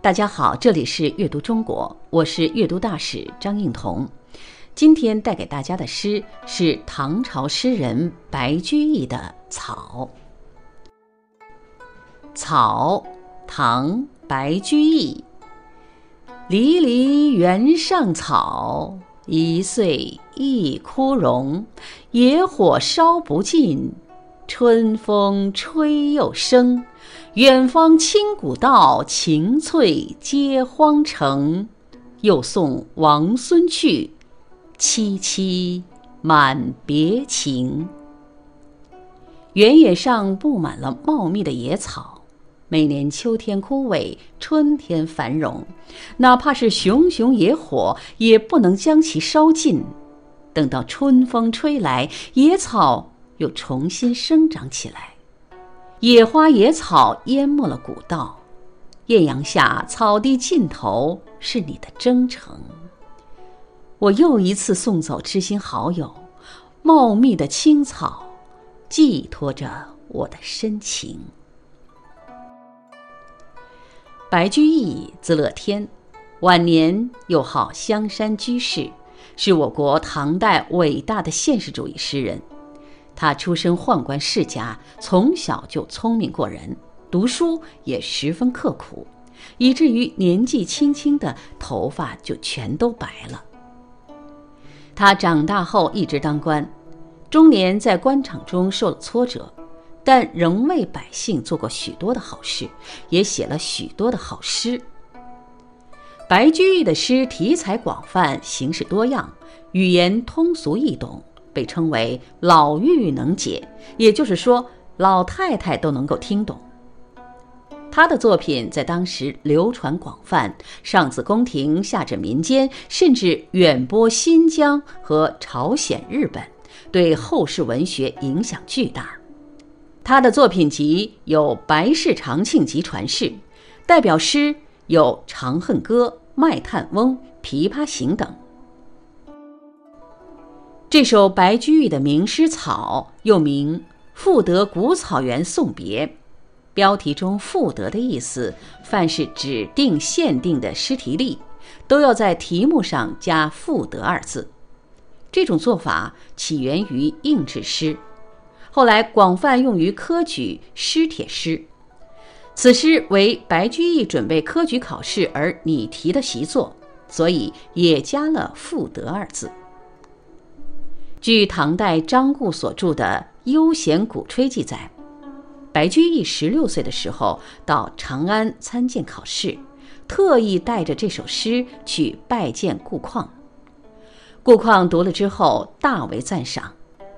大家好，这里是阅读中国，我是阅读大使张映彤。今天带给大家的诗是唐朝诗人白居易的《草》。草，唐，白居易。离离原上草，一岁一枯荣。野火烧不尽，春风吹又生。远芳侵古道，晴翠接荒城。又送王孙去，萋萋满别情。原野上布满了茂密的野草。每年秋天枯萎，春天繁荣，哪怕是熊熊野火，也不能将其烧尽。等到春风吹来，野草又重新生长起来。野花野草淹没了古道，艳阳下，草地尽头是你的征程。我又一次送走知心好友，茂密的青草，寄托着我的深情。白居易字乐天，晚年又号香山居士，是我国唐代伟大的现实主义诗人。他出身宦官世家，从小就聪明过人，读书也十分刻苦，以至于年纪轻轻的头发就全都白了。他长大后一直当官，中年在官场中受了挫折。但仍为百姓做过许多的好事，也写了许多的好诗。白居易的诗题材广泛，形式多样，语言通俗易懂，被称为“老妪能解”，也就是说，老太太都能够听懂。他的作品在当时流传广泛，上自宫廷，下至民间，甚至远播新疆和朝鲜、日本，对后世文学影响巨大。他的作品集有《白氏长庆集传世》，代表诗有《长恨歌》《卖炭翁》《琵琶行》等。这首白居易的名诗《草》，又名《赋得古草原送别》，标题中“赋得”的意思，凡是指定限定的诗题例，都要在题目上加“赋得”二字。这种做法起源于应制诗。后来广泛用于科举诗帖诗，此诗为白居易准备科举考试而拟题的习作，所以也加了“赋得”二字。据唐代张固所著的《悠闲鼓吹》记载，白居易十六岁的时候到长安参见考试，特意带着这首诗去拜见顾况。顾况读了之后大为赞赏。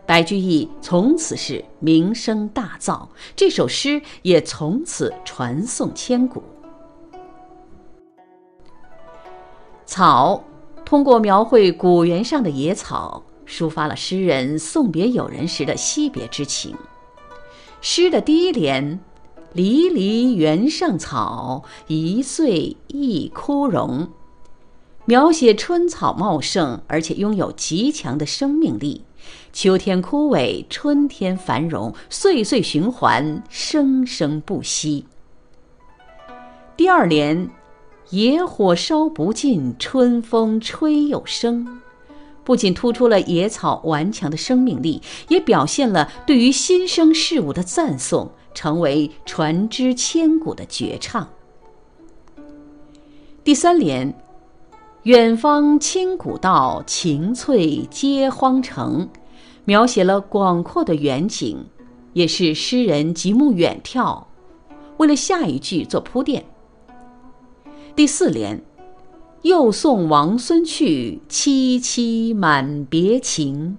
白居易从此是名声大噪，这首诗也从此传颂千古。草，通过描绘古原上的野草，抒发了诗人送别友人时的惜别之情。诗的第一联“离离原上草，一岁一枯荣”，描写春草茂盛，而且拥有极强的生命力。秋天枯萎，春天繁荣，岁岁循环，生生不息。第二联“野火烧不尽，春风吹又生”，不仅突出了野草顽强的生命力，也表现了对于新生事物的赞颂，成为传之千古的绝唱。第三联“远芳侵古道，晴翠接荒城”。描写了广阔的远景，也是诗人极目远眺，为了下一句做铺垫。第四联“又送王孙去，萋萋满别情”，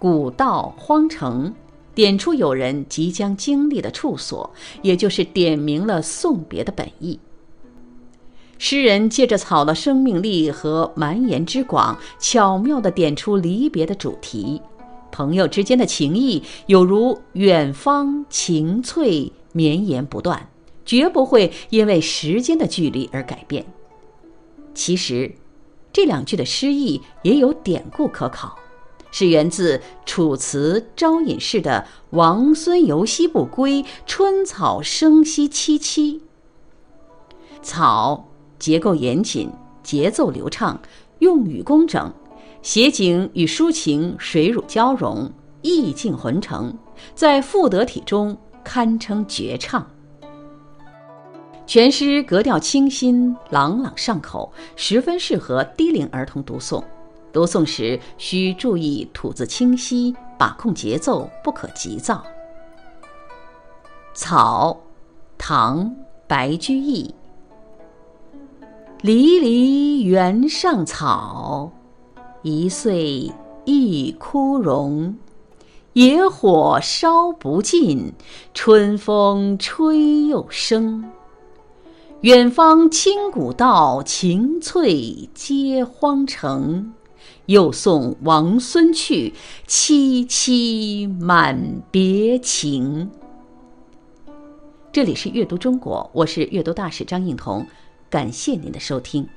古道荒城，点出有人即将经历的处所，也就是点明了送别的本意。诗人借着草的生命力和蔓延之广，巧妙地点出离别的主题。朋友之间的情谊，有如远方晴翠，绵延不断，绝不会因为时间的距离而改变。其实，这两句的诗意也有典故可考，是源自《楚辞·招隐士》的“王孙游兮不归，春草生息萋萋”。草结构严谨，节奏流畅，用语工整，写景与抒情水乳交融，意境浑成，在赋得体中堪称绝唱。全诗格调清新，朗朗上口，十分适合低龄儿童读诵。读诵时需注意吐字清晰，把控节奏，不可急躁。草，唐，白居易。离离原上草，一岁一枯荣。野火烧不尽，春风吹又生。远芳侵古道，晴翠接荒城。又送王孙去，萋萋满别情。这里是阅读中国，我是阅读大使张映彤，感谢您的收听。